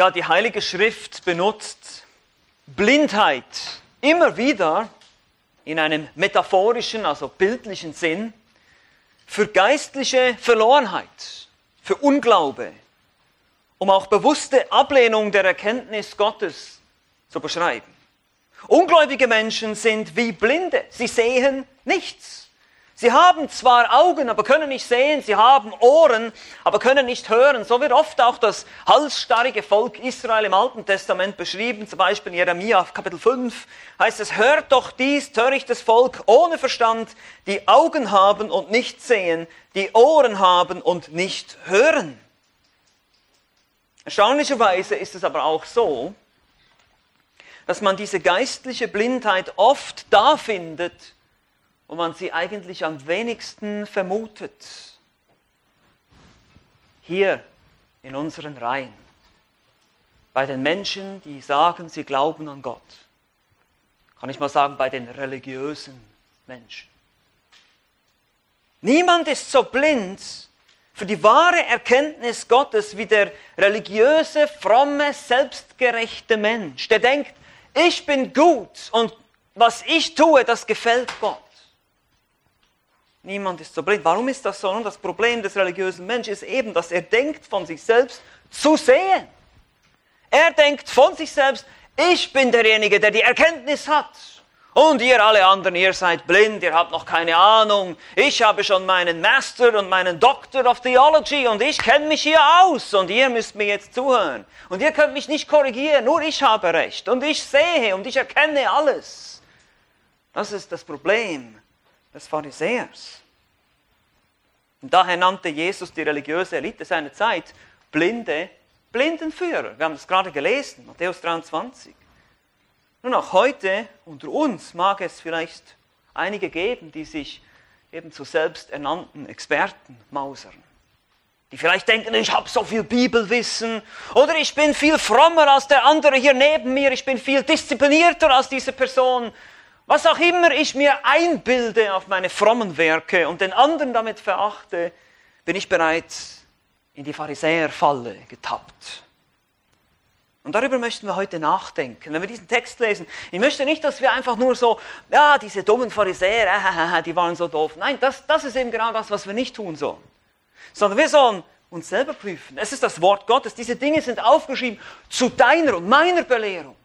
Ja, die Heilige Schrift benutzt Blindheit immer wieder in einem metaphorischen, also bildlichen Sinn für geistliche Verlorenheit, für Unglaube, um auch bewusste Ablehnung der Erkenntnis Gottes zu beschreiben. Ungläubige Menschen sind wie Blinde, sie sehen nichts. Sie haben zwar Augen, aber können nicht sehen, sie haben Ohren, aber können nicht hören. So wird oft auch das halsstarrige Volk Israel im Alten Testament beschrieben, zum Beispiel in Jeremia Kapitel 5 heißt es, hört doch dies, törichtes Volk ohne Verstand, die Augen haben und nicht sehen, die Ohren haben und nicht hören. Erstaunlicherweise ist es aber auch so, dass man diese geistliche Blindheit oft da findet, wo man sie eigentlich am wenigsten vermutet. Hier in unseren Reihen. Bei den Menschen, die sagen, sie glauben an Gott. Kann ich mal sagen, bei den religiösen Menschen. Niemand ist so blind für die wahre Erkenntnis Gottes wie der religiöse, fromme, selbstgerechte Mensch, der denkt, ich bin gut und was ich tue, das gefällt Gott. Niemand ist so blind. Warum ist das so? Nun, das Problem des religiösen Menschen ist eben, dass er denkt von sich selbst zu sehen. Er denkt von sich selbst, ich bin derjenige, der die Erkenntnis hat. Und ihr alle anderen, ihr seid blind, ihr habt noch keine Ahnung. Ich habe schon meinen Master und meinen Doctor of Theology und ich kenne mich hier aus und ihr müsst mir jetzt zuhören. Und ihr könnt mich nicht korrigieren, nur ich habe recht und ich sehe und ich erkenne alles. Das ist das Problem des Pharisäers. Und daher nannte Jesus die religiöse Elite seiner Zeit blinde Blindenführer. Wir haben das gerade gelesen, Matthäus 23. Nun auch heute unter uns mag es vielleicht einige geben, die sich eben zu selbsternannten Experten mausern. Die vielleicht denken, ich habe so viel Bibelwissen oder ich bin viel frommer als der andere hier neben mir, ich bin viel disziplinierter als diese Person. Was auch immer ich mir einbilde auf meine frommen Werke und den anderen damit verachte, bin ich bereits in die Pharisäerfalle getappt. Und darüber möchten wir heute nachdenken, wenn wir diesen Text lesen. Ich möchte nicht, dass wir einfach nur so, ja, diese dummen Pharisäer, äh, äh, die waren so doof. Nein, das, das ist eben genau das, was wir nicht tun sollen. Sondern wir sollen uns selber prüfen. Es ist das Wort Gottes. Diese Dinge sind aufgeschrieben zu deiner und meiner Belehrung.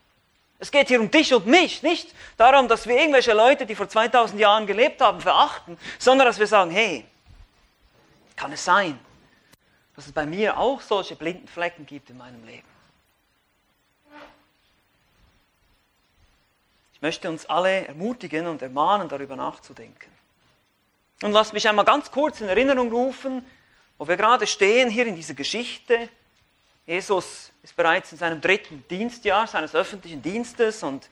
Es geht hier um dich und mich, nicht darum, dass wir irgendwelche Leute, die vor 2000 Jahren gelebt haben, verachten, sondern dass wir sagen, hey, kann es sein, dass es bei mir auch solche blinden Flecken gibt in meinem Leben? Ich möchte uns alle ermutigen und ermahnen, darüber nachzudenken. Und lasst mich einmal ganz kurz in Erinnerung rufen, wo wir gerade stehen hier in dieser Geschichte. Jesus ist bereits in seinem dritten Dienstjahr seines öffentlichen Dienstes und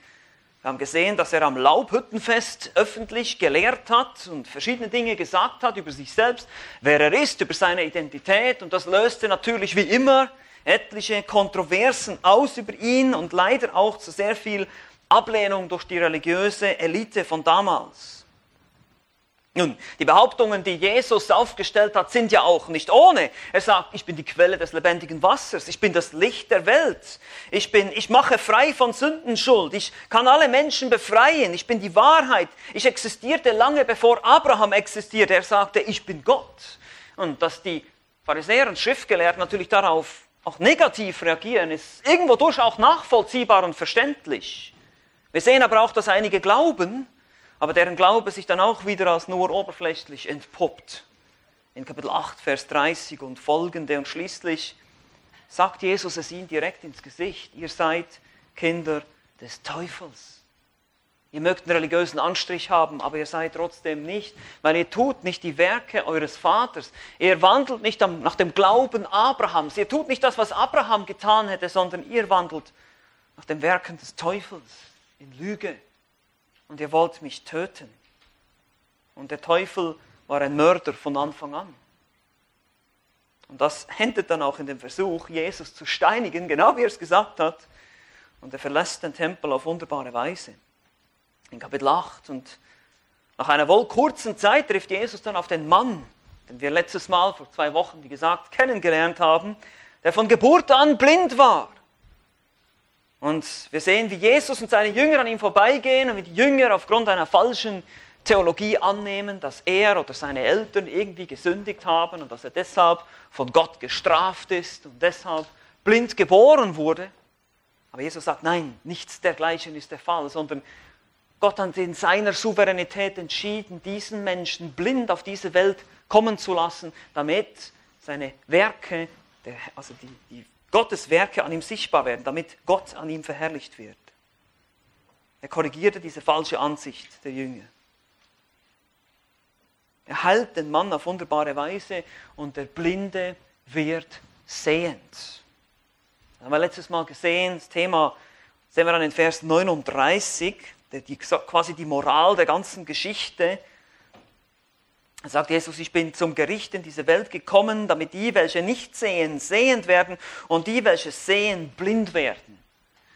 wir haben gesehen, dass er am Laubhüttenfest öffentlich gelehrt hat und verschiedene Dinge gesagt hat über sich selbst, wer er ist, über seine Identität. Und das löste natürlich wie immer etliche Kontroversen aus über ihn und leider auch zu sehr viel Ablehnung durch die religiöse Elite von damals. Nun, die Behauptungen, die Jesus aufgestellt hat, sind ja auch nicht ohne. Er sagt, ich bin die Quelle des lebendigen Wassers, ich bin das Licht der Welt, ich, bin, ich mache frei von Sündenschuld, ich kann alle Menschen befreien, ich bin die Wahrheit, ich existierte lange bevor Abraham existierte. Er sagte, ich bin Gott. Und dass die Pharisäer und Schriftgelehrten natürlich darauf auch negativ reagieren, ist irgendwo durch auch nachvollziehbar und verständlich. Wir sehen aber auch, dass einige glauben, aber deren Glaube sich dann auch wieder als nur oberflächlich entpuppt. In Kapitel 8, Vers 30 und folgende und schließlich sagt Jesus es ihnen direkt ins Gesicht, ihr seid Kinder des Teufels. Ihr mögt einen religiösen Anstrich haben, aber ihr seid trotzdem nicht, weil ihr tut nicht die Werke eures Vaters. Ihr wandelt nicht nach dem Glauben Abrahams. Ihr tut nicht das, was Abraham getan hätte, sondern ihr wandelt nach den Werken des Teufels in Lüge, und ihr wollt mich töten. Und der Teufel war ein Mörder von Anfang an. Und das endet dann auch in dem Versuch, Jesus zu steinigen, genau wie er es gesagt hat. Und er verlässt den Tempel auf wunderbare Weise. In Kapitel 8. Und nach einer wohl kurzen Zeit trifft Jesus dann auf den Mann, den wir letztes Mal vor zwei Wochen, wie gesagt, kennengelernt haben, der von Geburt an blind war. Und wir sehen, wie Jesus und seine Jünger an ihm vorbeigehen und wie die Jünger aufgrund einer falschen Theologie annehmen, dass er oder seine Eltern irgendwie gesündigt haben und dass er deshalb von Gott gestraft ist und deshalb blind geboren wurde. Aber Jesus sagt, nein, nichts dergleichen ist der Fall, sondern Gott hat in seiner Souveränität entschieden, diesen Menschen blind auf diese Welt kommen zu lassen, damit seine Werke, also die, die Gottes Werke an ihm sichtbar werden, damit Gott an ihm verherrlicht wird. Er korrigierte diese falsche Ansicht der Jünger. Er heilt den Mann auf wunderbare Weise und der Blinde wird sehend. Das haben wir letztes Mal gesehen, das Thema sehen wir dann in Vers 39, die, quasi die Moral der ganzen Geschichte. Da sagt Jesus, ich bin zum Gericht in diese Welt gekommen, damit die, welche nicht sehen, sehend werden und die, welche sehen, blind werden.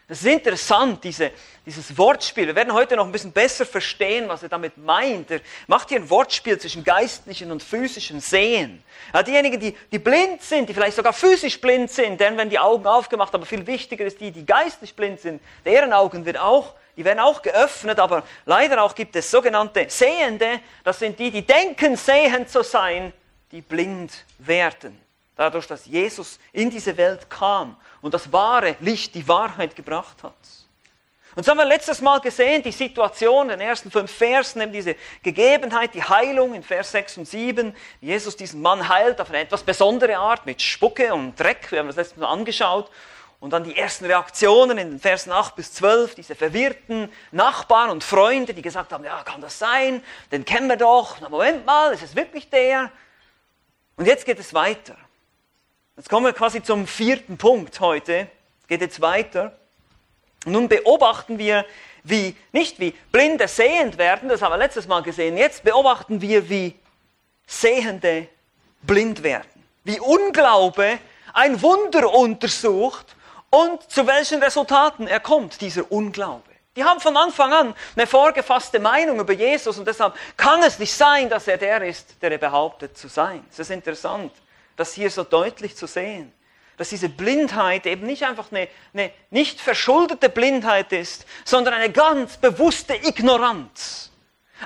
Das ist interessant, diese, dieses Wortspiel. Wir werden heute noch ein bisschen besser verstehen, was er damit meint. Er macht hier ein Wortspiel zwischen geistlichen und physischen Sehen. Ja, diejenigen, die, die blind sind, die vielleicht sogar physisch blind sind, denen werden die Augen aufgemacht, aber viel wichtiger ist die, die geistlich blind sind, deren Augen wird auch, die werden auch geöffnet, aber leider auch gibt es sogenannte Sehende, das sind die, die denken, sehend zu sein, die blind werden dadurch, dass Jesus in diese Welt kam und das wahre Licht, die Wahrheit gebracht hat. Und so haben wir letztes Mal gesehen, die Situation in den ersten fünf Versen, eben diese Gegebenheit, die Heilung in Vers 6 und 7. Jesus diesen Mann heilt auf eine etwas besondere Art mit Spucke und Dreck. Wir haben das letztes Mal angeschaut. Und dann die ersten Reaktionen in den Versen 8 bis 12, diese verwirrten Nachbarn und Freunde, die gesagt haben, ja, kann das sein? Den kennen wir doch. Na, Moment mal, ist es wirklich der? Und jetzt geht es weiter. Jetzt kommen wir quasi zum vierten Punkt heute. Geht jetzt weiter. Und nun beobachten wir, wie, nicht wie Blinde sehend werden, das haben wir letztes Mal gesehen, jetzt beobachten wir, wie Sehende blind werden. Wie Unglaube ein Wunder untersucht und zu welchen Resultaten er kommt, dieser Unglaube. Die haben von Anfang an eine vorgefasste Meinung über Jesus und deshalb kann es nicht sein, dass er der ist, der er behauptet zu sein. Das ist interessant das hier so deutlich zu sehen. Dass diese Blindheit eben nicht einfach eine, eine nicht verschuldete Blindheit ist, sondern eine ganz bewusste Ignoranz.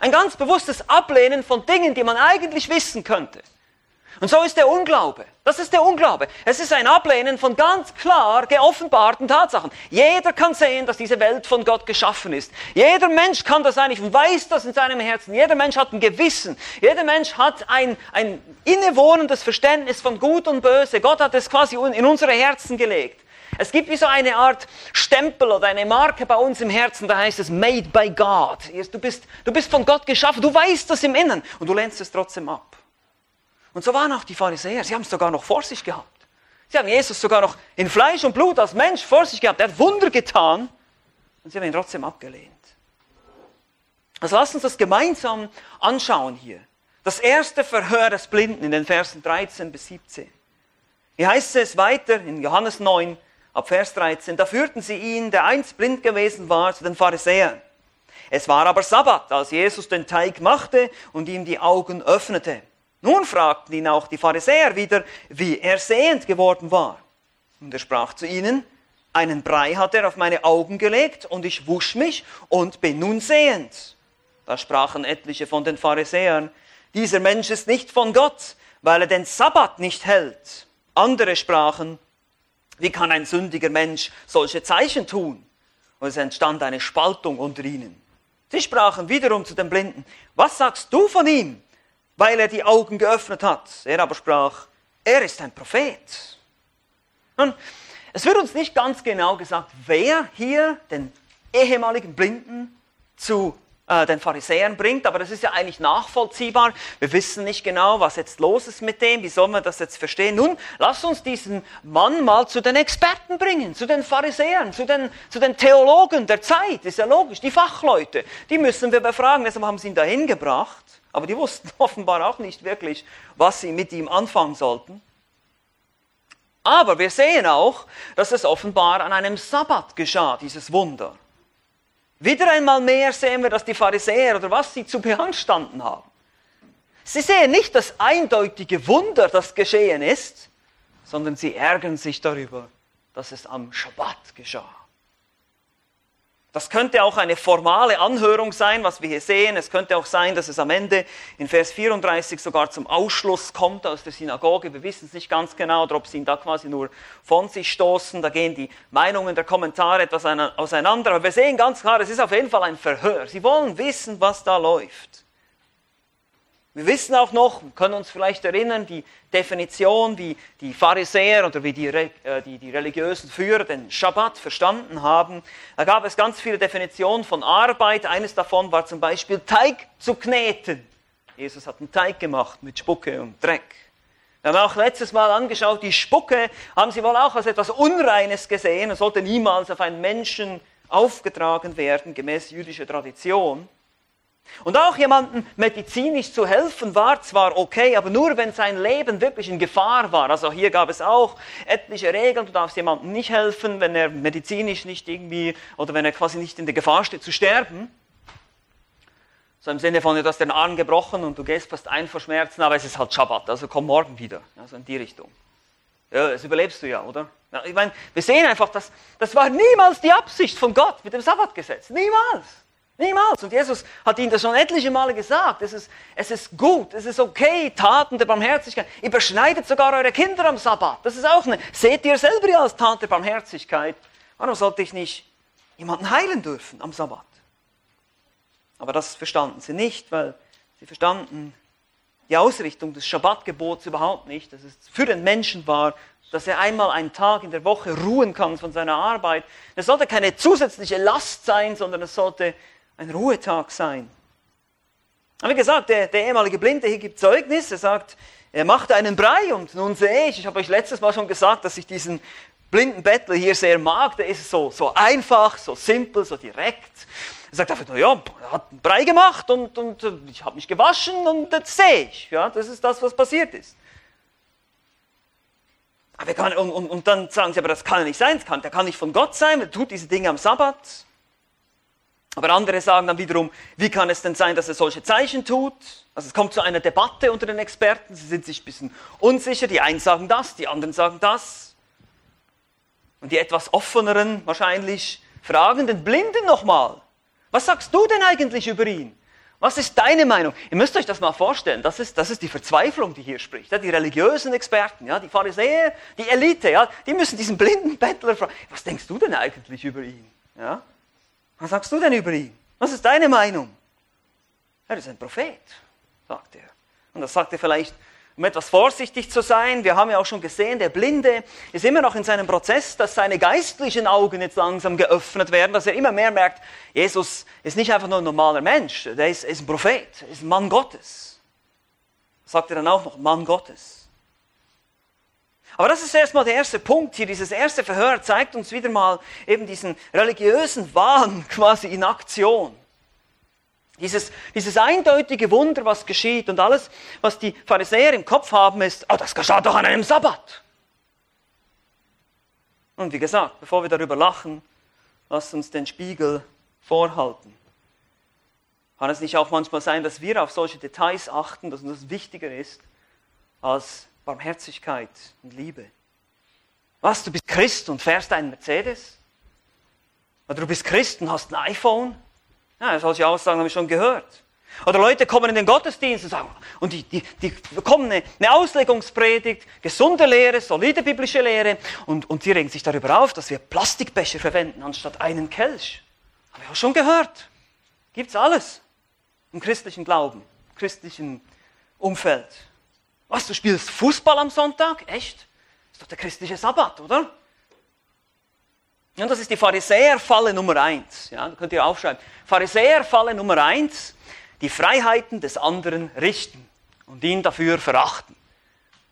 Ein ganz bewusstes Ablehnen von Dingen, die man eigentlich wissen könnte. Und so ist der Unglaube. Das ist der Unglaube. Es ist ein Ablehnen von ganz klar geoffenbarten Tatsachen. Jeder kann sehen, dass diese Welt von Gott geschaffen ist. Jeder Mensch kann das eigentlich und weiß das in seinem Herzen. Jeder Mensch hat ein Gewissen. Jeder Mensch hat ein, ein innewohnendes Verständnis von Gut und Böse. Gott hat es quasi in unsere Herzen gelegt. Es gibt wie so eine Art Stempel oder eine Marke bei uns im Herzen, da heißt es Made by God. Du bist, du bist von Gott geschaffen, du weißt das im Inneren und du lehnst es trotzdem ab. Und so waren auch die Pharisäer. Sie haben es sogar noch vor sich gehabt. Sie haben Jesus sogar noch in Fleisch und Blut als Mensch vor sich gehabt. Er hat Wunder getan und sie haben ihn trotzdem abgelehnt. Also lasst uns das gemeinsam anschauen hier. Das erste Verhör des Blinden in den Versen 13 bis 17. Hier heißt es weiter in Johannes 9 ab Vers 13, da führten sie ihn, der einst blind gewesen war, zu den Pharisäern. Es war aber Sabbat, als Jesus den Teig machte und ihm die Augen öffnete. Nun fragten ihn auch die Pharisäer wieder, wie er sehend geworden war. Und er sprach zu ihnen, einen Brei hat er auf meine Augen gelegt und ich wusch mich und bin nun sehend. Da sprachen etliche von den Pharisäern, dieser Mensch ist nicht von Gott, weil er den Sabbat nicht hält. Andere sprachen, wie kann ein sündiger Mensch solche Zeichen tun? Und es entstand eine Spaltung unter ihnen. Sie sprachen wiederum zu den Blinden, was sagst du von ihm? Weil er die Augen geöffnet hat. Er aber sprach, er ist ein Prophet. Nun, es wird uns nicht ganz genau gesagt, wer hier den ehemaligen Blinden zu äh, den Pharisäern bringt, aber das ist ja eigentlich nachvollziehbar. Wir wissen nicht genau, was jetzt los ist mit dem, wie soll man das jetzt verstehen. Nun, lass uns diesen Mann mal zu den Experten bringen, zu den Pharisäern, zu den, zu den Theologen der Zeit, ist ja logisch, die Fachleute, die müssen wir befragen, deshalb haben sie ihn dahin gebracht. Aber die wussten offenbar auch nicht wirklich, was sie mit ihm anfangen sollten. Aber wir sehen auch, dass es offenbar an einem Sabbat geschah, dieses Wunder. Wieder einmal mehr sehen wir, dass die Pharisäer oder was sie zu beanstanden haben. Sie sehen nicht das eindeutige Wunder, das geschehen ist, sondern sie ärgern sich darüber, dass es am Schabbat geschah. Das könnte auch eine formale Anhörung sein, was wir hier sehen. Es könnte auch sein, dass es am Ende in Vers 34 sogar zum Ausschluss kommt aus der Synagoge. Wir wissen es nicht ganz genau, oder ob sie ihn da quasi nur von sich stoßen. Da gehen die Meinungen der Kommentare etwas auseinander. Aber wir sehen ganz klar, es ist auf jeden Fall ein Verhör. Sie wollen wissen, was da läuft. Wir wissen auch noch, können uns vielleicht erinnern, die Definition, wie die Pharisäer oder wie die, äh, die, die, religiösen Führer den Schabbat verstanden haben. Da gab es ganz viele Definitionen von Arbeit. Eines davon war zum Beispiel Teig zu kneten. Jesus hat einen Teig gemacht mit Spucke und Dreck. Wir haben auch letztes Mal angeschaut, die Spucke haben sie wohl auch als etwas Unreines gesehen und sollte niemals auf einen Menschen aufgetragen werden, gemäß jüdischer Tradition. Und auch jemandem medizinisch zu helfen war zwar okay, aber nur wenn sein Leben wirklich in Gefahr war. Also hier gab es auch etliche Regeln, du darfst jemandem nicht helfen, wenn er medizinisch nicht irgendwie oder wenn er quasi nicht in der Gefahr steht zu sterben. So im Sinne von, du hast den Arm gebrochen und du gehst fast ein vor Schmerzen, aber es ist halt Schabbat, also komm morgen wieder. Also in die Richtung. Ja, das überlebst du ja, oder? Ja, ich meine, wir sehen einfach, dass das war niemals die Absicht von Gott mit dem Sabbatgesetz. Niemals. Niemals. Und Jesus hat ihnen das schon etliche Male gesagt. Es ist, es ist gut, es ist okay, Taten der Barmherzigkeit. Ihr beschneidet sogar eure Kinder am Sabbat. Das ist auch eine. Seht ihr selber ja als Tat der Barmherzigkeit. Warum sollte ich nicht jemanden heilen dürfen am Sabbat? Aber das verstanden sie nicht, weil sie verstanden die Ausrichtung des Schabbatgebots überhaupt nicht, dass es für den Menschen war, dass er einmal einen Tag in der Woche ruhen kann von seiner Arbeit. Es sollte keine zusätzliche Last sein, sondern es sollte ein Ruhetag sein. Aber wie gesagt, der, der ehemalige Blinde hier gibt Zeugnis. Er sagt, er macht einen Brei und nun sehe ich, ich habe euch letztes Mal schon gesagt, dass ich diesen blinden Bettler hier sehr mag. Der ist so, so einfach, so simpel, so direkt. Er sagt einfach nur, ja, er hat einen Brei gemacht und, und äh, ich habe mich gewaschen und das sehe ich. Ja, das ist das, was passiert ist. Aber kann, und, und, und, dann sagen sie, aber das kann ja nicht sein, das kann, der kann nicht von Gott sein, er tut diese Dinge am Sabbat. Aber andere sagen dann wiederum, wie kann es denn sein, dass er solche Zeichen tut? Also es kommt zu einer Debatte unter den Experten, sie sind sich ein bisschen unsicher, die einen sagen das, die anderen sagen das. Und die etwas offeneren wahrscheinlich fragen den Blinden nochmal, was sagst du denn eigentlich über ihn? Was ist deine Meinung? Ihr müsst euch das mal vorstellen, das ist, das ist die Verzweiflung, die hier spricht. Ja, die religiösen Experten, ja, die Pharisäer, die Elite, ja, die müssen diesen blinden Bettler fragen, was denkst du denn eigentlich über ihn? Ja? Was sagst du denn über ihn? Was ist deine Meinung? Er ist ein Prophet, sagt er. Und das sagt er vielleicht, um etwas vorsichtig zu sein. Wir haben ja auch schon gesehen, der Blinde ist immer noch in seinem Prozess, dass seine geistlichen Augen jetzt langsam geöffnet werden, dass er immer mehr merkt, Jesus ist nicht einfach nur ein normaler Mensch, der ist, ist ein Prophet, ist ein Mann Gottes. Sagt er dann auch noch, Mann Gottes. Aber das ist erstmal der erste Punkt hier. Dieses erste Verhör zeigt uns wieder mal eben diesen religiösen Wahn quasi in Aktion. Dieses, dieses eindeutige Wunder, was geschieht und alles, was die Pharisäer im Kopf haben, ist, oh, das geschah doch an einem Sabbat. Und wie gesagt, bevor wir darüber lachen, lasst uns den Spiegel vorhalten. Kann es nicht auch manchmal sein, dass wir auf solche Details achten, dass uns das wichtiger ist als Barmherzigkeit und Liebe. Was, du bist Christ und fährst einen Mercedes? Oder du bist Christ und hast ein iPhone? Ja, solche Aussagen habe ich schon gehört. Oder Leute kommen in den Gottesdienst und sagen, und die, die, die bekommen eine, eine Auslegungspredigt, gesunde Lehre, solide biblische Lehre, und, und die regen sich darüber auf, dass wir Plastikbecher verwenden anstatt einen Kelch. Habe ich auch schon gehört. Gibt's alles im christlichen Glauben, im christlichen Umfeld. Was, du spielst Fußball am Sonntag? Echt? Ist doch der christliche Sabbat, oder? Und das ist die Pharisäerfalle Nummer eins. Ja, könnt ihr aufschreiben. Pharisäerfalle Nummer eins: die Freiheiten des anderen richten und ihn dafür verachten.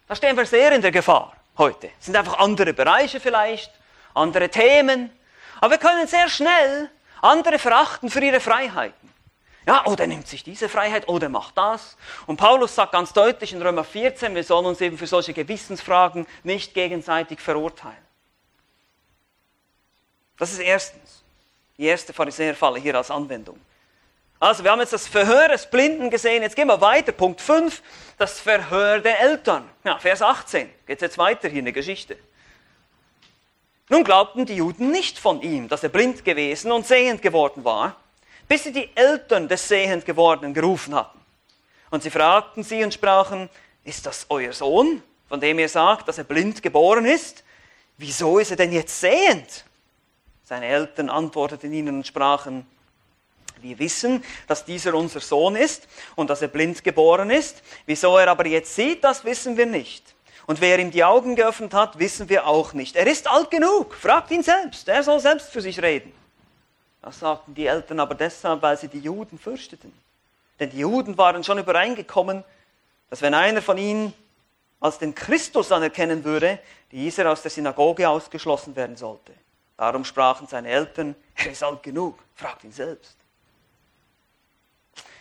Da stehen wir sehr in der Gefahr heute. Es sind einfach andere Bereiche vielleicht, andere Themen. Aber wir können sehr schnell andere verachten für ihre Freiheit. Ja, oh, der nimmt sich diese Freiheit, oh, der macht das. Und Paulus sagt ganz deutlich in Römer 14, wir sollen uns eben für solche Gewissensfragen nicht gegenseitig verurteilen. Das ist erstens die erste Pharisäerfalle hier als Anwendung. Also, wir haben jetzt das Verhör des Blinden gesehen. Jetzt gehen wir weiter. Punkt 5, das Verhör der Eltern. Ja, Vers 18. Geht jetzt weiter hier in der Geschichte. Nun glaubten die Juden nicht von ihm, dass er blind gewesen und sehend geworden war, bis sie die Eltern des sehend gewordenen gerufen hatten. Und sie fragten sie und sprachen, ist das euer Sohn, von dem ihr sagt, dass er blind geboren ist? Wieso ist er denn jetzt sehend? Seine Eltern antworteten ihnen und sprachen, wir wissen, dass dieser unser Sohn ist und dass er blind geboren ist. Wieso er aber jetzt sieht, das wissen wir nicht. Und wer ihm die Augen geöffnet hat, wissen wir auch nicht. Er ist alt genug, fragt ihn selbst, er soll selbst für sich reden. Das sagten die Eltern aber deshalb, weil sie die Juden fürchteten. Denn die Juden waren schon übereingekommen, dass wenn einer von ihnen als den Christus anerkennen würde, dieser aus der Synagoge ausgeschlossen werden sollte. Darum sprachen seine Eltern, er ist alt genug, fragt ihn selbst.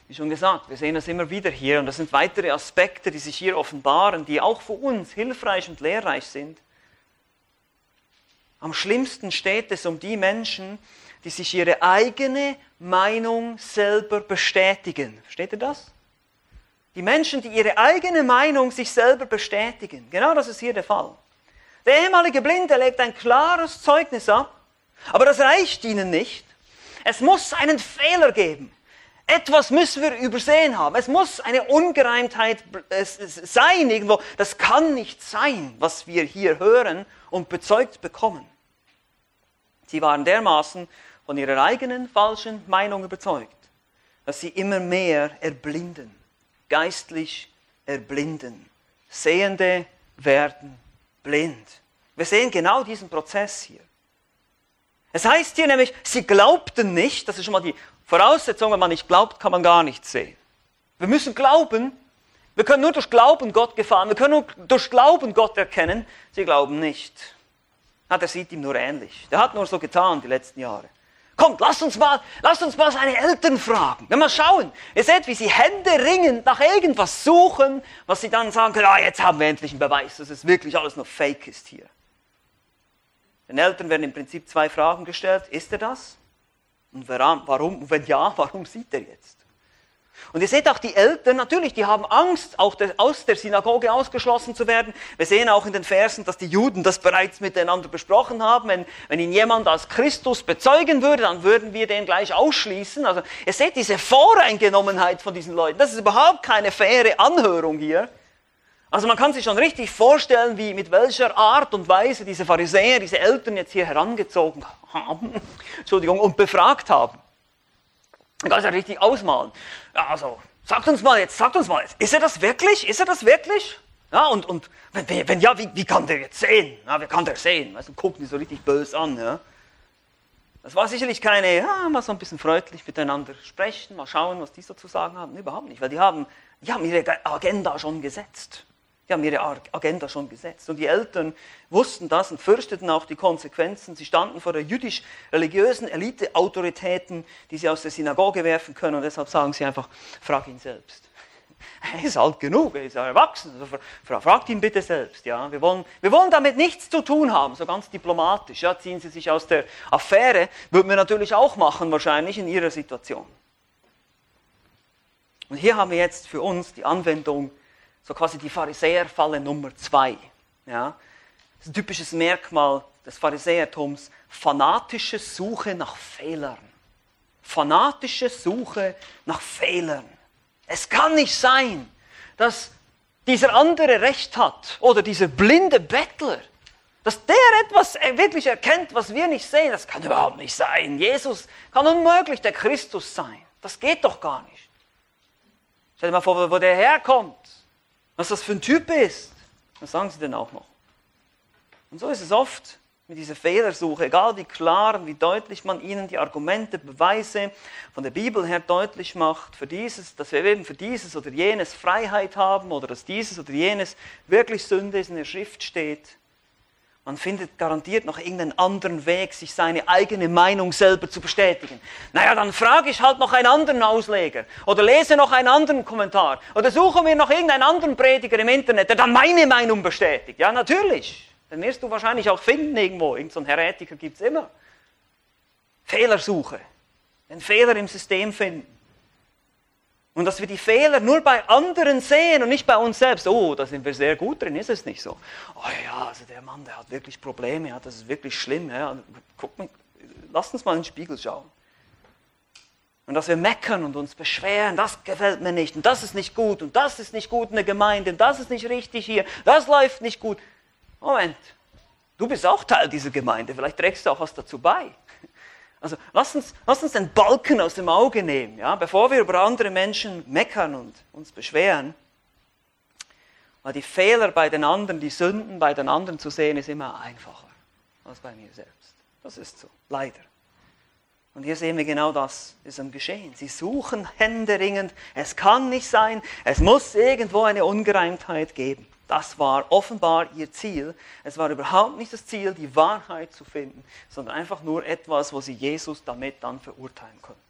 Wie schon gesagt, wir sehen das immer wieder hier und das sind weitere Aspekte, die sich hier offenbaren, die auch für uns hilfreich und lehrreich sind. Am schlimmsten steht es um die Menschen, die sich ihre eigene Meinung selber bestätigen. Versteht ihr das? Die Menschen, die ihre eigene Meinung sich selber bestätigen. Genau das ist hier der Fall. Der ehemalige Blinde legt ein klares Zeugnis ab, aber das reicht ihnen nicht. Es muss einen Fehler geben. Etwas müssen wir übersehen haben. Es muss eine Ungereimtheit sein irgendwo. Das kann nicht sein, was wir hier hören und bezeugt bekommen. Sie waren dermaßen von ihrer eigenen falschen Meinung überzeugt, dass sie immer mehr erblinden, geistlich erblinden. Sehende werden blind. Wir sehen genau diesen Prozess hier. Es heißt hier nämlich, sie glaubten nicht, das ist schon mal die Voraussetzung, wenn man nicht glaubt, kann man gar nichts sehen. Wir müssen glauben, wir können nur durch Glauben Gott gefahren, wir können nur durch Glauben Gott erkennen, sie glauben nicht. Na, der sieht ihm nur ähnlich. Der hat nur so getan die letzten Jahre. Kommt, lasst uns mal, lasst uns mal seine Eltern fragen. Wenn wir schauen, ihr seht, wie sie Hände ringend nach irgendwas suchen, was sie dann sagen können, ah, jetzt haben wir endlich einen Beweis, dass es wirklich alles nur Fake ist hier. Den Eltern werden im Prinzip zwei Fragen gestellt. Ist er das? Und warum, und wenn ja, warum sieht er jetzt? Und ihr seht auch die Eltern, natürlich, die haben Angst, auch aus der Synagoge ausgeschlossen zu werden. Wir sehen auch in den Versen, dass die Juden das bereits miteinander besprochen haben. Wenn, wenn ihn jemand als Christus bezeugen würde, dann würden wir den gleich ausschließen. Also ihr seht diese Voreingenommenheit von diesen Leuten. Das ist überhaupt keine faire Anhörung hier. Also man kann sich schon richtig vorstellen, wie mit welcher Art und Weise diese Pharisäer, diese Eltern jetzt hier herangezogen haben, Entschuldigung, und befragt haben. Man kann es ja richtig ausmalen. Also, sagt uns mal jetzt, sagt uns mal jetzt, ist er das wirklich? Ist er das wirklich? Ja, und, und wenn, wenn ja, wie, wie kann der jetzt sehen? Ja, wie kann der sehen? Weißt du, gucken die so richtig böse an. Ja? Das war sicherlich keine, ja, mal so ein bisschen freundlich miteinander sprechen, mal schauen, was die so zu sagen haben. Überhaupt nicht, weil die haben, die haben ihre Agenda schon gesetzt. Die haben ihre Agenda schon gesetzt. Und die Eltern wussten das und fürchteten auch die Konsequenzen. Sie standen vor der jüdisch-religiösen Elite-Autoritäten, die sie aus der Synagoge werfen können. Und deshalb sagen sie einfach, frag ihn selbst. Er ist alt genug, er ist erwachsen. Also fragt ihn bitte selbst. Ja. Wir, wollen, wir wollen damit nichts zu tun haben, so ganz diplomatisch. Ja. Ziehen Sie sich aus der Affäre, würden wir natürlich auch machen, wahrscheinlich in Ihrer Situation. Und hier haben wir jetzt für uns die Anwendung so quasi die Pharisäerfalle Nummer zwei. Ja? Das ist ein typisches Merkmal des Pharisäertums, fanatische Suche nach Fehlern. Fanatische Suche nach Fehlern. Es kann nicht sein, dass dieser andere Recht hat oder dieser blinde Bettler, dass der etwas wirklich erkennt, was wir nicht sehen. Das kann überhaupt nicht sein. Jesus kann unmöglich der Christus sein. Das geht doch gar nicht. Stell dir mal vor, wo der herkommt was das für ein Typ ist. Was sagen sie denn auch noch? Und so ist es oft mit dieser Fehlersuche, egal wie klar und wie deutlich man ihnen die Argumente, Beweise von der Bibel her deutlich macht, für dieses, dass wir eben für dieses oder jenes Freiheit haben oder dass dieses oder jenes wirklich Sünde ist, in der Schrift steht, man findet garantiert noch irgendeinen anderen Weg, sich seine eigene Meinung selber zu bestätigen. Naja, dann frage ich halt noch einen anderen Ausleger oder lese noch einen anderen Kommentar oder suche mir noch irgendeinen anderen Prediger im Internet, der dann meine Meinung bestätigt. Ja, natürlich. Den wirst du wahrscheinlich auch finden irgendwo. Irgend so einen Heretiker gibt es immer. Fehlersuche. Den Fehler im System finden. Und dass wir die Fehler nur bei anderen sehen und nicht bei uns selbst. Oh, da sind wir sehr gut drin, ist es nicht so. Oh ja, also der Mann, der hat wirklich Probleme, ja, das ist wirklich schlimm. Ja. Guck mal, lass uns mal in den Spiegel schauen. Und dass wir meckern und uns beschweren, das gefällt mir nicht und das ist nicht gut und das ist nicht gut in der Gemeinde und das ist nicht richtig hier, das läuft nicht gut. Moment, du bist auch Teil dieser Gemeinde, vielleicht trägst du auch was dazu bei. Also lass uns, lass uns den Balken aus dem Auge nehmen, ja, bevor wir über andere Menschen meckern und uns beschweren. Weil die Fehler bei den anderen, die Sünden bei den anderen zu sehen, ist immer einfacher als bei mir selbst. Das ist so, leider. Und hier sehen wir genau das ist am Geschehen. Sie suchen händeringend, es kann nicht sein, es muss irgendwo eine Ungereimtheit geben. Das war offenbar ihr Ziel. Es war überhaupt nicht das Ziel, die Wahrheit zu finden, sondern einfach nur etwas, wo sie Jesus damit dann verurteilen können.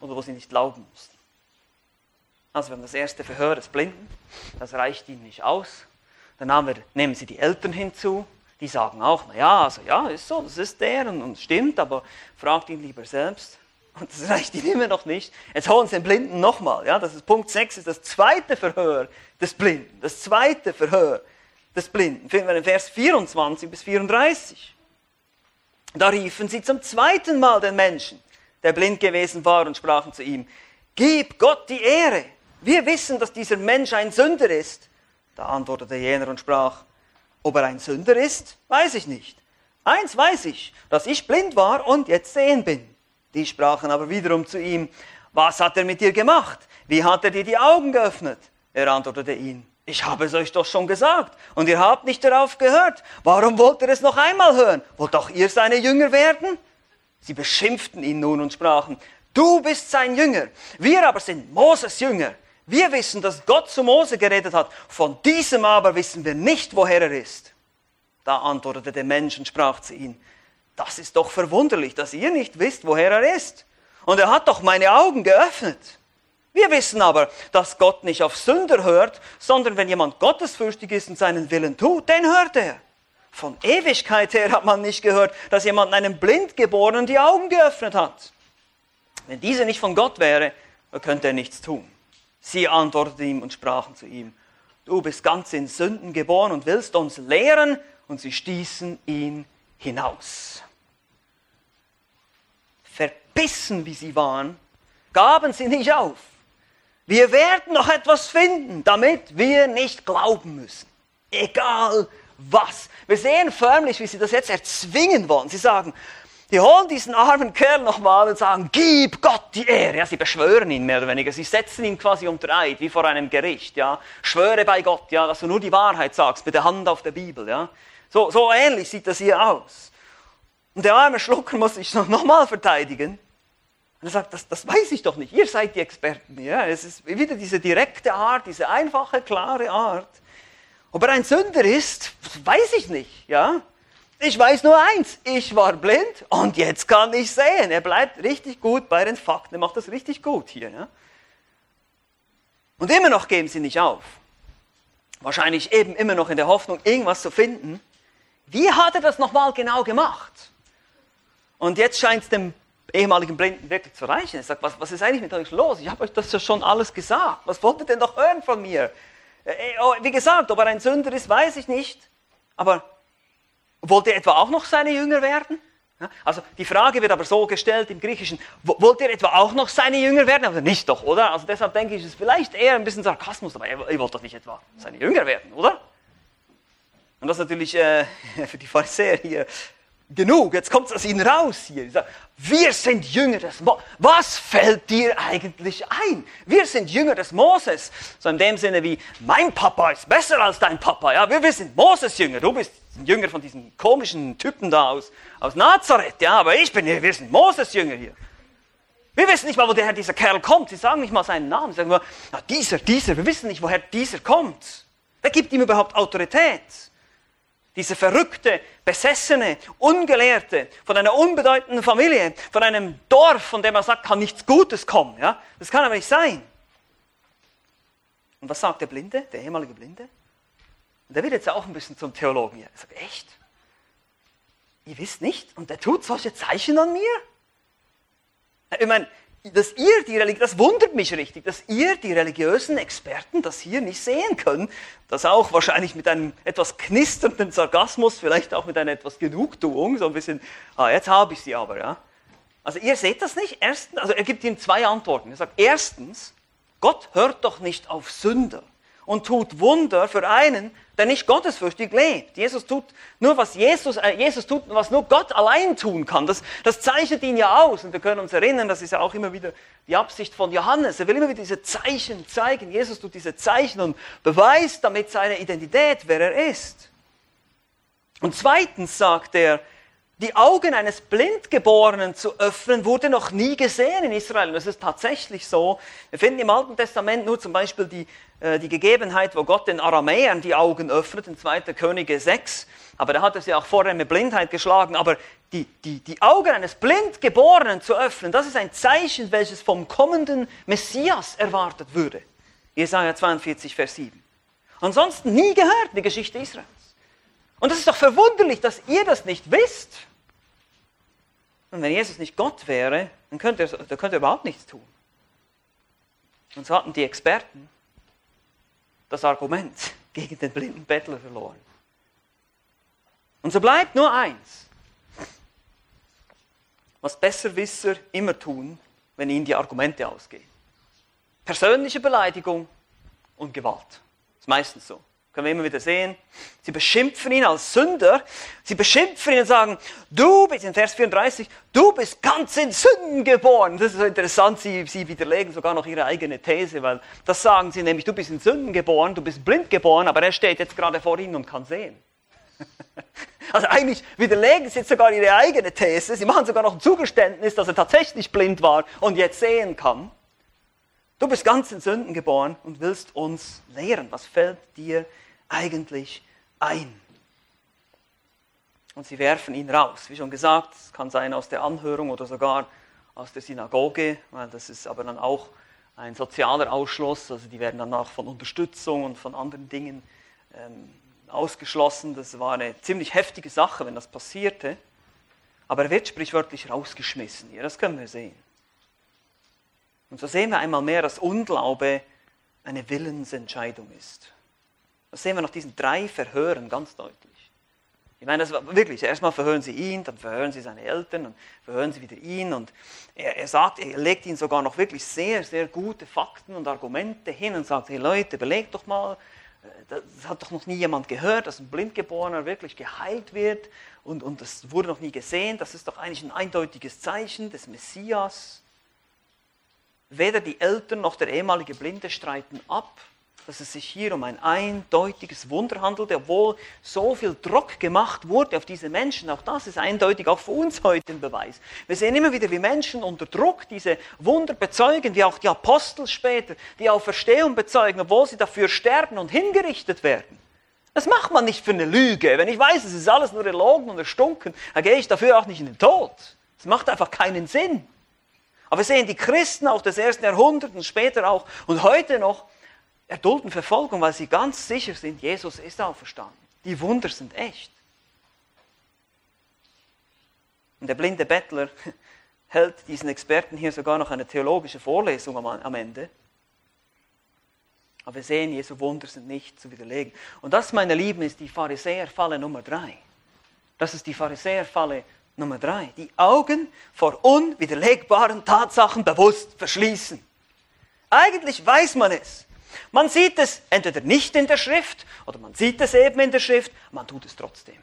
Oder wo sie nicht glauben mussten. Also wir haben das erste Verhör des Blinden, das reicht ihnen nicht aus. Dann wir, nehmen sie die Eltern hinzu, die sagen auch, naja, also ja, ist so, das ist der und, und stimmt, aber fragt ihn lieber selbst. Und das reicht ihnen immer noch nicht. Jetzt holen sie den Blinden nochmal. Ja, das ist Punkt 6, ist das zweite Verhör des Blinden. Das zweite Verhör des Blinden finden wir in Vers 24 bis 34. Da riefen sie zum zweiten Mal den Menschen, der blind gewesen war, und sprachen zu ihm, Gib Gott die Ehre. Wir wissen, dass dieser Mensch ein Sünder ist. Da antwortete jener und sprach, ob er ein Sünder ist, weiß ich nicht. Eins weiß ich, dass ich blind war und jetzt sehen bin. Die sprachen aber wiederum zu ihm, was hat er mit dir gemacht? Wie hat er dir die Augen geöffnet? Er antwortete ihnen, ich habe es euch doch schon gesagt und ihr habt nicht darauf gehört. Warum wollt ihr es noch einmal hören? Wollt auch ihr seine Jünger werden? Sie beschimpften ihn nun und sprachen, du bist sein Jünger, wir aber sind Moses Jünger. Wir wissen, dass Gott zu Mose geredet hat, von diesem aber wissen wir nicht, woher er ist. Da antwortete der Mensch und sprach zu ihnen, das ist doch verwunderlich, dass ihr nicht wisst, woher er ist. Und er hat doch meine Augen geöffnet. Wir wissen aber, dass Gott nicht auf Sünder hört, sondern wenn jemand gottesfürchtig ist und seinen Willen tut, den hört er. Von Ewigkeit her hat man nicht gehört, dass jemand einem Blindgeborenen die Augen geöffnet hat. Wenn diese nicht von Gott wäre, könnte er nichts tun. Sie antworteten ihm und sprachen zu ihm, du bist ganz in Sünden geboren und willst uns lehren, und sie stießen ihn hinaus. Verbissen wie sie waren, gaben sie nicht auf. Wir werden noch etwas finden, damit wir nicht glauben müssen. Egal was. Wir sehen förmlich, wie sie das jetzt erzwingen wollen. Sie sagen, die holen diesen armen Kerl nochmal und sagen, gib Gott die Ehre. Ja, sie beschwören ihn mehr oder weniger. Sie setzen ihn quasi unter Eid, wie vor einem Gericht. Ja. Schwöre bei Gott, ja, dass du nur die Wahrheit sagst, mit der Hand auf der Bibel. Ja. So, so ähnlich sieht das hier aus. Und der arme Schlucker muss sich noch, nochmal verteidigen. Und er sagt, das, das weiß ich doch nicht. Ihr seid die Experten. Ja, es ist wieder diese direkte Art, diese einfache, klare Art. Ob er ein Sünder ist, weiß ich nicht. Ja? Ich weiß nur eins, ich war blind und jetzt kann ich sehen. Er bleibt richtig gut bei den Fakten, er macht das richtig gut hier. Ja? Und immer noch geben sie nicht auf. Wahrscheinlich eben immer noch in der Hoffnung, irgendwas zu finden. Wie hat er das nochmal genau gemacht? Und jetzt scheint es dem ehemaligen Blinden wirklich zu reichen. Er sagt, was, was ist eigentlich mit euch los? Ich habe euch das ja schon alles gesagt. Was wollt ihr denn doch hören von mir? Äh, äh, oh, wie gesagt, ob er ein Sünder ist, weiß ich nicht. Aber wollt ihr etwa auch noch seine Jünger werden? Also die Frage wird aber so gestellt im Griechischen, wollt ihr etwa auch noch seine Jünger werden? Aber nicht doch, oder? Also deshalb denke ich, es ist vielleicht eher ein bisschen Sarkasmus, aber ihr wollt doch nicht etwa seine Jünger werden, oder? Und das ist natürlich äh, für die Pharisäer hier genug. Jetzt kommt es aus ihnen raus hier. Sagen, wir sind Jünger des Moses. Was fällt dir eigentlich ein? Wir sind Jünger des Moses. So in dem Sinne wie, mein Papa ist besser als dein Papa. Ja, wir, wir sind Moses Jünger. Du bist ein Jünger von diesen komischen Typen da aus, aus Nazareth. Ja, aber ich bin hier, wir sind Moses Jünger hier. Wir wissen nicht mal, woher dieser Kerl kommt. Sie sagen nicht mal seinen Namen. Sie sagen nur, na, dieser, dieser. Wir wissen nicht, woher dieser kommt. Wer gibt ihm überhaupt Autorität? Diese verrückte, besessene, ungelehrte, von einer unbedeutenden Familie, von einem Dorf, von dem er sagt, kann nichts Gutes kommen. Ja? Das kann aber nicht sein. Und was sagt der Blinde, der ehemalige Blinde? Und der wird jetzt auch ein bisschen zum Theologen hier. Er sagt, echt? Ihr wisst nicht? Und der tut solche Zeichen an mir? Ich meine, dass ihr die Religi das wundert mich richtig, dass ihr die religiösen Experten das hier nicht sehen können. Das auch wahrscheinlich mit einem etwas knisternden Sarkasmus, vielleicht auch mit einer etwas Genugtuung, so ein bisschen, ah, jetzt habe ich sie aber, ja. Also ihr seht das nicht. Erstens, also er gibt ihnen zwei Antworten. Er sagt, erstens, Gott hört doch nicht auf Sünder und tut Wunder für einen, der nicht gottesfürchtig lebt. Jesus tut nur, was Jesus, äh, Jesus tut, was nur Gott allein tun kann. Das, das zeichnet ihn ja aus. Und wir können uns erinnern, das ist ja auch immer wieder die Absicht von Johannes. Er will immer wieder diese Zeichen zeigen. Jesus tut diese Zeichen und beweist damit seine Identität, wer er ist. Und zweitens sagt er, die Augen eines Blindgeborenen zu öffnen, wurde noch nie gesehen in Israel. Und das ist tatsächlich so. Wir finden im Alten Testament nur zum Beispiel die, äh, die Gegebenheit, wo Gott den Aramäern die Augen öffnet, in 2. Könige 6. Aber da hat er sie auch vorher mit Blindheit geschlagen. Aber die, die, die Augen eines Blindgeborenen zu öffnen, das ist ein Zeichen, welches vom kommenden Messias erwartet würde. Jesaja 42, Vers 7. Ansonsten nie gehört in der Geschichte Israels. Und das ist doch verwunderlich, dass ihr das nicht wisst. Und wenn Jesus nicht Gott wäre, dann könnte er, dann könnte er überhaupt nichts tun. Und so hatten die Experten das Argument gegen den blinden Bettler verloren. Und so bleibt nur eins, was Besserwisser immer tun, wenn ihnen die Argumente ausgehen. Persönliche Beleidigung und Gewalt. Das ist meistens so. Können wir immer wieder sehen. Sie beschimpfen ihn als Sünder. Sie beschimpfen ihn und sagen, du bist in Vers 34, du bist ganz in Sünden geboren. Das ist so interessant, sie, sie widerlegen sogar noch ihre eigene These, weil das sagen sie nämlich, du bist in Sünden geboren, du bist blind geboren, aber er steht jetzt gerade vor ihnen und kann sehen. Also eigentlich widerlegen sie jetzt sogar ihre eigene These. Sie machen sogar noch ein Zugeständnis, dass er tatsächlich blind war und jetzt sehen kann. Du bist ganz in Sünden geboren und willst uns lehren. Was fällt dir eigentlich ein? Und sie werfen ihn raus. Wie schon gesagt, es kann sein aus der Anhörung oder sogar aus der Synagoge, weil das ist aber dann auch ein sozialer Ausschluss. Also die werden dann auch von Unterstützung und von anderen Dingen ähm, ausgeschlossen. Das war eine ziemlich heftige Sache, wenn das passierte. Aber er wird sprichwörtlich rausgeschmissen hier, das können wir sehen. Und so sehen wir einmal mehr, dass Unglaube eine Willensentscheidung ist. Das sehen wir nach diesen drei Verhören ganz deutlich. Ich meine, das war wirklich, erstmal verhören sie ihn, dann verhören sie seine Eltern, dann verhören sie wieder ihn und er, er sagt, er legt ihnen sogar noch wirklich sehr, sehr gute Fakten und Argumente hin und sagt, hey Leute, überlegt doch mal, äh, das hat doch noch nie jemand gehört, dass ein Blindgeborener wirklich geheilt wird und, und das wurde noch nie gesehen, das ist doch eigentlich ein eindeutiges Zeichen des Messias. Weder die Eltern noch der ehemalige Blinde streiten ab, dass es sich hier um ein eindeutiges Wunder handelte, obwohl so viel Druck gemacht wurde auf diese Menschen. Auch das ist eindeutig auch für uns heute ein Beweis. Wir sehen immer wieder, wie Menschen unter Druck diese Wunder bezeugen, wie auch die Apostel später die Auferstehung bezeugen, obwohl sie dafür sterben und hingerichtet werden. Das macht man nicht für eine Lüge. Wenn ich weiß, es ist alles nur erlogen und erstunken, dann gehe ich dafür auch nicht in den Tod. Das macht einfach keinen Sinn. Aber wir sehen, die Christen auch des ersten Jahrhunderts und später auch und heute noch erdulden Verfolgung, weil sie ganz sicher sind, Jesus ist auferstanden. Die Wunder sind echt. Und der blinde Bettler hält diesen Experten hier sogar noch eine theologische Vorlesung am, Ende. Aber wir sehen, Jesu Wunder sind nicht zu widerlegen. Und das, meine Lieben, ist die Pharisäerfalle Nummer drei. Das ist die Pharisäerfalle Nummer drei, die Augen vor unwiderlegbaren Tatsachen bewusst verschließen. Eigentlich weiß man es. Man sieht es entweder nicht in der Schrift oder man sieht es eben in der Schrift, man tut es trotzdem.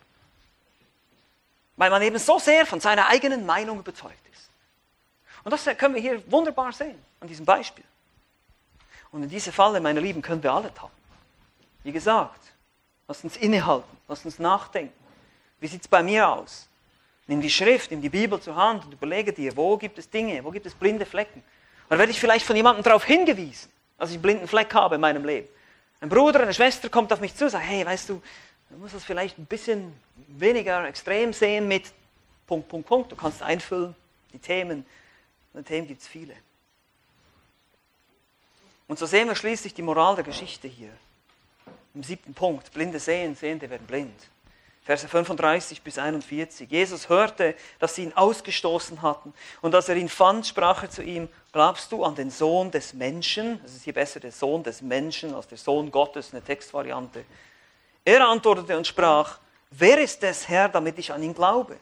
Weil man eben so sehr von seiner eigenen Meinung überzeugt ist. Und das können wir hier wunderbar sehen, an diesem Beispiel. Und in diese Falle, meine Lieben, können wir alle tappen. Wie gesagt, lasst uns innehalten, lasst uns nachdenken. Wie sieht es bei mir aus? Nimm die Schrift, nimm die Bibel zur Hand und überlege dir, wo gibt es Dinge, wo gibt es blinde Flecken. Oder werde ich vielleicht von jemandem darauf hingewiesen, dass ich einen blinden Fleck habe in meinem Leben. Ein Bruder, eine Schwester kommt auf mich zu und sagt, hey, weißt du, du musst das vielleicht ein bisschen weniger extrem sehen mit Punkt, Punkt, Punkt. Du kannst einfüllen, die Themen. Und Themen gibt es viele. Und so sehen wir schließlich die Moral der Geschichte hier. Im siebten Punkt, blinde sehen, Sehende werden blind. Verse 35 bis 41. Jesus hörte, dass sie ihn ausgestoßen hatten. Und als er ihn fand, sprach er zu ihm, glaubst du an den Sohn des Menschen? Das ist hier besser der Sohn des Menschen als der Sohn Gottes, eine Textvariante. Er antwortete und sprach, wer ist es, Herr, damit ich an ihn glaube?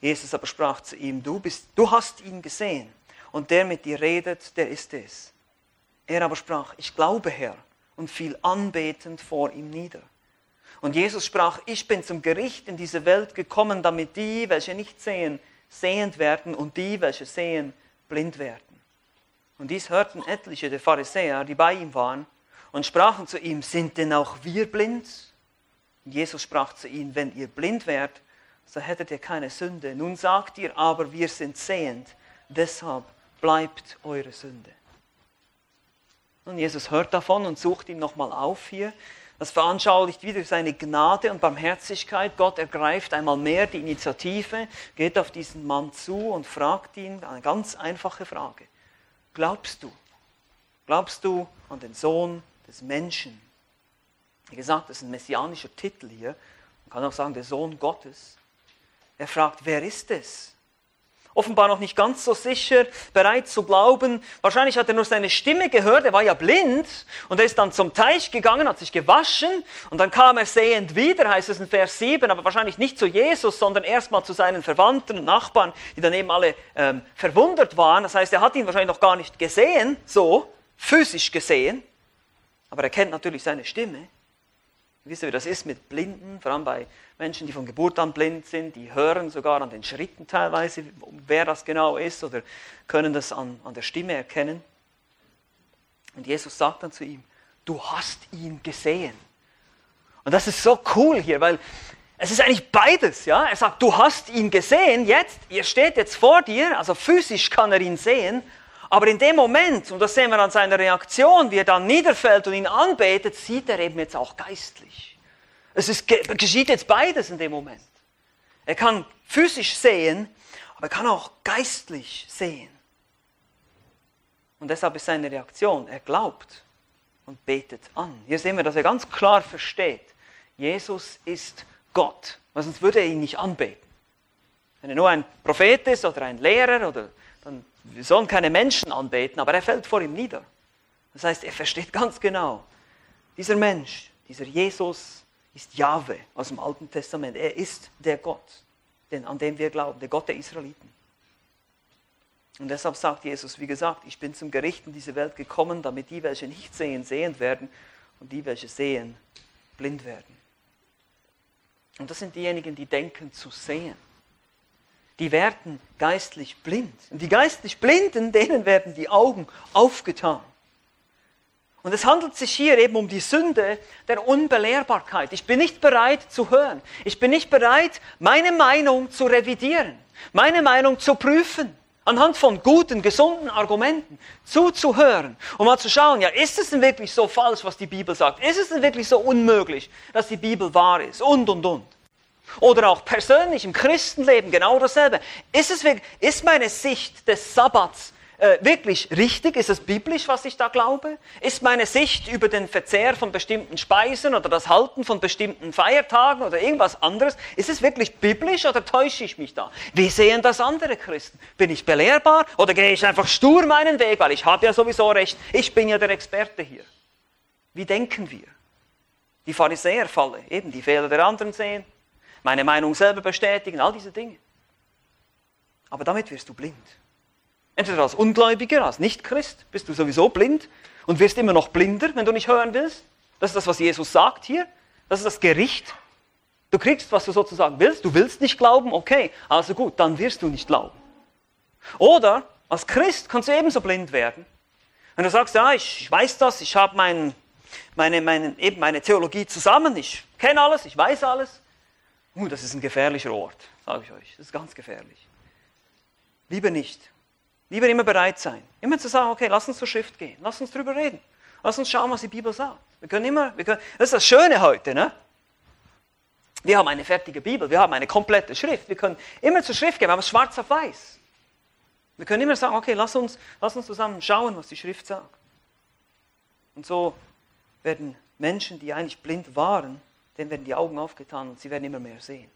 Jesus aber sprach zu ihm, du, bist, du hast ihn gesehen. Und der mit dir redet, der ist es. Er aber sprach, ich glaube, Herr, und fiel anbetend vor ihm nieder. Und Jesus sprach, ich bin zum Gericht in diese Welt gekommen, damit die, welche nicht sehen, sehend werden und die, welche sehen, blind werden. Und dies hörten etliche der Pharisäer, die bei ihm waren, und sprachen zu ihm, sind denn auch wir blind? Und Jesus sprach zu ihnen, wenn ihr blind wärt, so hättet ihr keine Sünde. Nun sagt ihr aber, wir sind sehend, deshalb bleibt eure Sünde. Und Jesus hört davon und sucht ihn nochmal auf hier das veranschaulicht wieder seine Gnade und Barmherzigkeit. Gott ergreift einmal mehr die Initiative, geht auf diesen Mann zu und fragt ihn eine ganz einfache Frage. Glaubst du? Glaubst du an den Sohn des Menschen? Wie gesagt, das ist ein messianischer Titel hier. Man kann auch sagen, der Sohn Gottes. Er fragt, wer ist es? Offenbar noch nicht ganz so sicher, bereit zu glauben. Wahrscheinlich hat er nur seine Stimme gehört, er war ja blind und er ist dann zum Teich gegangen, hat sich gewaschen und dann kam er sehend wieder, heißt es in Vers 7, aber wahrscheinlich nicht zu Jesus, sondern erstmal zu seinen Verwandten und Nachbarn, die dann eben alle ähm, verwundert waren. Das heißt, er hat ihn wahrscheinlich noch gar nicht gesehen, so, physisch gesehen, aber er kennt natürlich seine Stimme. Wisst ihr, wie das ist mit Blinden, vor allem bei Menschen, die von Geburt an blind sind, die hören sogar an den Schritten teilweise, wer das genau ist, oder können das an, an der Stimme erkennen. Und Jesus sagt dann zu ihm, du hast ihn gesehen. Und das ist so cool hier, weil es ist eigentlich beides, ja. Er sagt, du hast ihn gesehen, jetzt, er steht jetzt vor dir, also physisch kann er ihn sehen, aber in dem Moment, und das sehen wir an seiner Reaktion, wie er dann niederfällt und ihn anbetet, sieht er eben jetzt auch geistlich. Es ist, geschieht jetzt beides in dem Moment. Er kann physisch sehen, aber er kann auch geistlich sehen. Und deshalb ist seine Reaktion, er glaubt und betet an. Hier sehen wir, dass er ganz klar versteht, Jesus ist Gott, weil sonst würde er ihn nicht anbeten. Wenn er nur ein Prophet ist oder ein Lehrer oder dann sollen keine Menschen anbeten, aber er fällt vor ihm nieder. Das heißt, er versteht ganz genau, dieser Mensch, dieser Jesus ist Jahwe aus dem Alten Testament. Er ist der Gott, an den wir glauben, der Gott der Israeliten. Und deshalb sagt Jesus, wie gesagt, ich bin zum Gericht in diese Welt gekommen, damit die, welche nicht sehen, sehend werden und die, welche sehen, blind werden. Und das sind diejenigen, die denken zu sehen die werden geistlich blind. Und die geistlich Blinden, denen werden die Augen aufgetan. Und es handelt sich hier eben um die Sünde der Unbelehrbarkeit. Ich bin nicht bereit zu hören. Ich bin nicht bereit, meine Meinung zu revidieren, meine Meinung zu prüfen, anhand von guten, gesunden Argumenten zuzuhören und mal zu schauen, ja, ist es denn wirklich so falsch, was die Bibel sagt? Ist es denn wirklich so unmöglich, dass die Bibel wahr ist? Und, und, und. Oder auch persönlich im Christenleben genau dasselbe. Ist, es, ist meine Sicht des Sabbats äh, wirklich richtig? Ist es biblisch, was ich da glaube? Ist meine Sicht über den Verzehr von bestimmten Speisen oder das Halten von bestimmten Feiertagen oder irgendwas anderes, ist es wirklich biblisch oder täusche ich mich da? Wie sehen das andere Christen? Bin ich belehrbar oder gehe ich einfach stur meinen Weg, weil ich habe ja sowieso recht, ich bin ja der Experte hier. Wie denken wir? Die Pharisäerfalle, eben die Fehler der anderen sehen, meine Meinung selber bestätigen, all diese Dinge. Aber damit wirst du blind. Entweder als Ungläubiger, als Nichtchrist bist du sowieso blind und wirst immer noch blinder, wenn du nicht hören willst. Das ist das, was Jesus sagt hier. Das ist das Gericht. Du kriegst, was du sozusagen willst. Du willst nicht glauben, okay, also gut, dann wirst du nicht glauben. Oder als Christ kannst du ebenso blind werden. Wenn du sagst, ja, ich, weiß das, ich habe mein, meine, meine, eben meine Theologie zusammen, ich kenne alles, ich weiß alles, Uh, das ist ein gefährlicher Ort, sage ich euch. Das ist ganz gefährlich. Lieber nicht. Lieber immer bereit sein. Immer zu sagen, okay, lass uns zur Schrift gehen. Lass uns drüber reden. Lass uns schauen, was die Bibel sagt. Wir können immer, wir können, das ist das Schöne heute, ne? Wir haben eine fertige Bibel, wir haben eine komplette Schrift. Wir können immer zur Schrift gehen, wir haben es schwarz auf weiß. Wir können immer sagen, okay, lass uns, lass uns zusammen schauen, was die Schrift sagt. Und so werden Menschen, die eigentlich blind waren, denen werden die Augen aufgetan und sie werden immer mehr sehen.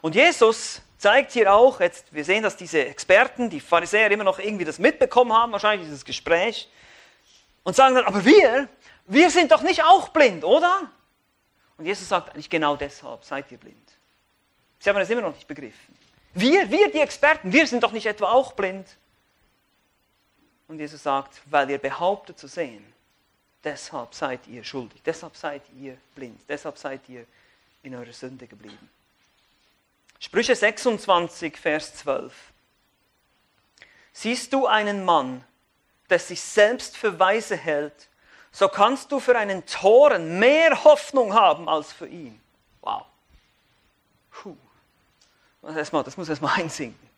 Und Jesus zeigt hier auch, jetzt, wir sehen, dass diese Experten, die Pharisäer immer noch irgendwie das mitbekommen haben, wahrscheinlich dieses Gespräch, und sagen dann, aber wir, wir sind doch nicht auch blind, oder? Und Jesus sagt eigentlich genau deshalb, seid ihr blind. Sie haben das immer noch nicht begriffen. Wir, wir, die Experten, wir sind doch nicht etwa auch blind. Und Jesus sagt, weil ihr behauptet zu sehen, deshalb seid ihr schuldig, deshalb seid ihr blind, deshalb seid ihr in eurer Sünde geblieben. Sprüche 26, Vers 12. Siehst du einen Mann, der sich selbst für weise hält, so kannst du für einen Toren mehr Hoffnung haben als für ihn. Wow. Puh. Das, muss erstmal einsinken.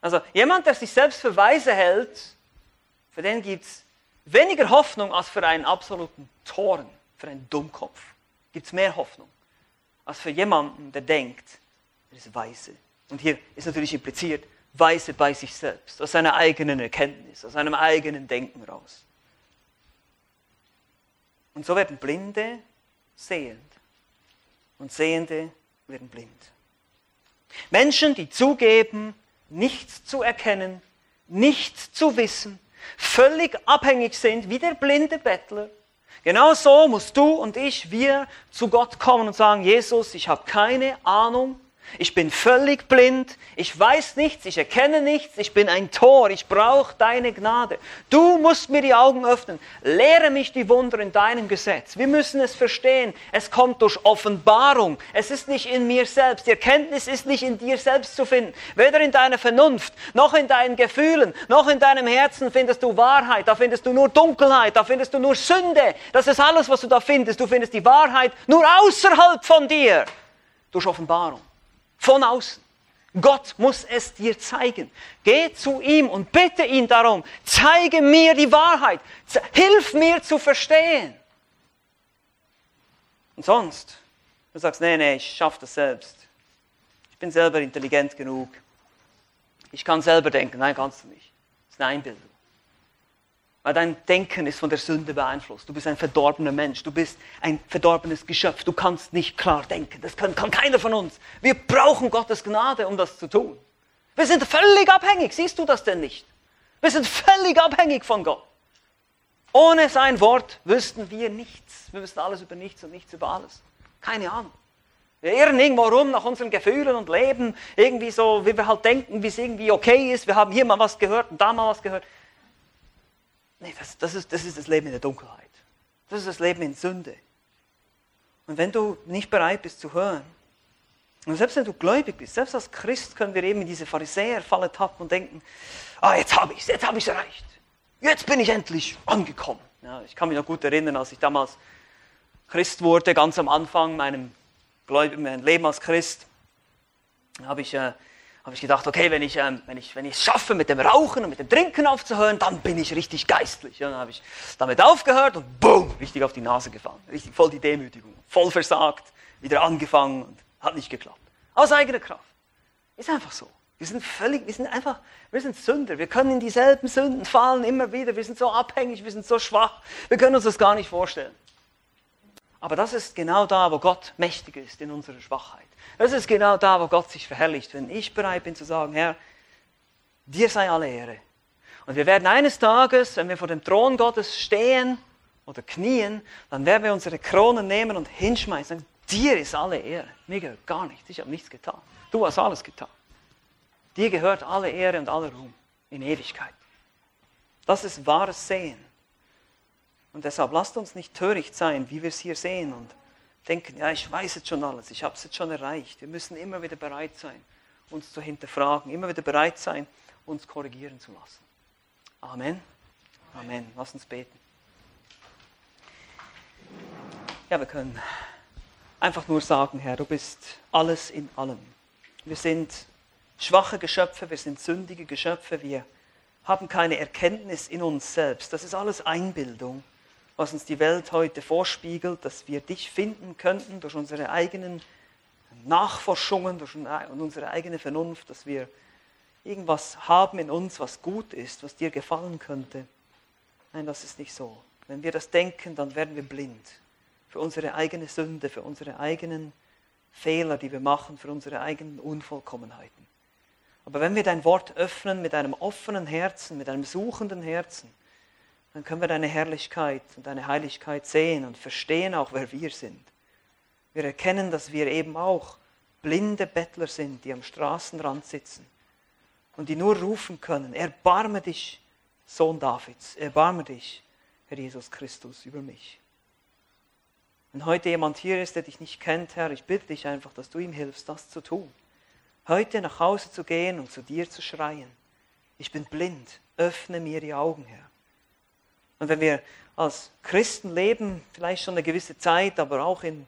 Also jemand, der sich selbst für weise hält, für den gibt es weniger Hoffnung als für einen absoluten Toren, für einen Dummkopf. Gibt es mehr Hoffnung als für jemanden, der denkt, er ist weise. Und hier ist natürlich impliziert, weise bei sich selbst, aus seiner eigenen Erkenntnis, aus seinem eigenen Denken raus. Und so werden Blinde sehend und Sehende werden blind. Menschen, die zugeben, nichts zu erkennen, nichts zu wissen, völlig abhängig sind wie der blinde Bettler. Genau so musst du und ich, wir zu Gott kommen und sagen, Jesus, ich habe keine Ahnung, ich bin völlig blind, ich weiß nichts, ich erkenne nichts, ich bin ein Tor, ich brauche deine Gnade. Du musst mir die Augen öffnen, lehre mich die Wunder in deinem Gesetz. Wir müssen es verstehen, es kommt durch Offenbarung, es ist nicht in mir selbst, die Erkenntnis ist nicht in dir selbst zu finden, weder in deiner Vernunft, noch in deinen Gefühlen, noch in deinem Herzen findest du Wahrheit, da findest du nur Dunkelheit, da findest du nur Sünde, das ist alles, was du da findest, du findest die Wahrheit nur außerhalb von dir, durch Offenbarung. Von außen. Gott muss es dir zeigen. Geh zu ihm und bitte ihn darum, zeige mir die Wahrheit, hilf mir zu verstehen. Und sonst, du sagst, nee, nee, ich schaffe das selbst. Ich bin selber intelligent genug. Ich kann selber denken. Nein, kannst du nicht. Das ist eine Einbildung. Weil dein Denken ist von der Sünde beeinflusst. Du bist ein verdorbener Mensch. Du bist ein verdorbenes Geschöpf. Du kannst nicht klar denken. Das kann, kann keiner von uns. Wir brauchen Gottes Gnade, um das zu tun. Wir sind völlig abhängig. Siehst du das denn nicht? Wir sind völlig abhängig von Gott. Ohne sein Wort wüssten wir nichts. Wir wüssten alles über nichts und nichts über alles. Keine Ahnung. Wir irren irgendwo rum nach unseren Gefühlen und leben irgendwie so, wie wir halt denken, wie es irgendwie okay ist. Wir haben hier mal was gehört und da mal was gehört. Nee, das, das, ist, das ist das Leben in der Dunkelheit. Das ist das Leben in Sünde. Und wenn du nicht bereit bist zu hören, und selbst wenn du gläubig bist, selbst als Christ können wir eben in diese Pharisäerfalle tappen und denken, ah, jetzt habe ich es, jetzt habe ich es erreicht. Jetzt bin ich endlich angekommen. Ja, ich kann mich noch gut erinnern, als ich damals Christ wurde, ganz am Anfang meinem Gläubigen, Leben als Christ, habe ich äh, habe ich gedacht, okay, wenn ich, ähm, wenn, ich, wenn ich es schaffe, mit dem Rauchen und mit dem Trinken aufzuhören, dann bin ich richtig geistlich. Ja, dann habe ich damit aufgehört und boom, richtig auf die Nase gefallen. Richtig voll die Demütigung, voll versagt, wieder angefangen und hat nicht geklappt. Aus eigener Kraft. Ist einfach so. Wir sind völlig, wir sind einfach, wir sind Sünder. Wir können in dieselben Sünden fallen immer wieder. Wir sind so abhängig, wir sind so schwach. Wir können uns das gar nicht vorstellen. Aber das ist genau da, wo Gott mächtig ist in unserer Schwachheit. Das ist genau da, wo Gott sich verherrlicht, wenn ich bereit bin zu sagen, Herr, dir sei alle Ehre. Und wir werden eines Tages, wenn wir vor dem Thron Gottes stehen oder knien, dann werden wir unsere Kronen nehmen und hinschmeißen. Sagen, dir ist alle Ehre. Mir gehört gar nichts. Ich habe nichts getan. Du hast alles getan. Dir gehört alle Ehre und alle Ruhm in Ewigkeit. Das ist wahres Sehen. Und deshalb lasst uns nicht töricht sein, wie wir es hier sehen und denken, ja, ich weiß jetzt schon alles, ich habe es jetzt schon erreicht. Wir müssen immer wieder bereit sein, uns zu hinterfragen, immer wieder bereit sein, uns korrigieren zu lassen. Amen. Amen. Lass uns beten. Ja, wir können einfach nur sagen, Herr, du bist alles in allem. Wir sind schwache Geschöpfe, wir sind sündige Geschöpfe, wir haben keine Erkenntnis in uns selbst. Das ist alles Einbildung was uns die Welt heute vorspiegelt, dass wir dich finden könnten durch unsere eigenen Nachforschungen, durch unsere eigene Vernunft, dass wir irgendwas haben in uns, was gut ist, was dir gefallen könnte. Nein, das ist nicht so. Wenn wir das denken, dann werden wir blind. für unsere eigene Sünde, für unsere eigenen Fehler, die wir machen, für unsere eigenen Unvollkommenheiten. Aber wenn wir dein Wort öffnen mit einem offenen Herzen, mit einem suchenden Herzen, dann können wir deine Herrlichkeit und deine Heiligkeit sehen und verstehen auch, wer wir sind. Wir erkennen, dass wir eben auch blinde Bettler sind, die am Straßenrand sitzen und die nur rufen können, erbarme dich, Sohn Davids, erbarme dich, Herr Jesus Christus, über mich. Wenn heute jemand hier ist, der dich nicht kennt, Herr, ich bitte dich einfach, dass du ihm hilfst, das zu tun heute nach Hause zu gehen und zu dir zu schreien. Ich bin blind, öffne mir die Augen, Herr. Und wenn wir als Christen leben, vielleicht schon eine gewisse Zeit, aber auch in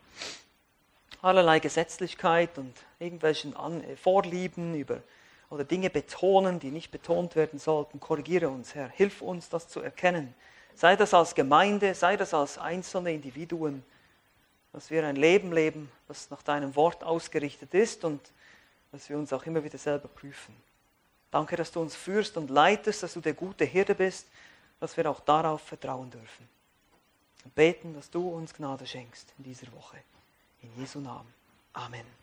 allerlei Gesetzlichkeit und irgendwelchen äh, Vorlieben über oder Dinge betonen, die nicht betont werden sollten, korrigiere uns, Herr. Hilf uns, das zu erkennen. Sei das als Gemeinde, sei das als einzelne Individuen, dass wir ein Leben leben, das nach deinem Wort ausgerichtet ist und dass wir uns auch immer wieder selber prüfen. Danke, dass du uns führst und leitest, dass du der gute Hirte bist, dass wir auch darauf vertrauen dürfen. Und beten, dass du uns Gnade schenkst in dieser Woche. In Jesu Namen. Amen.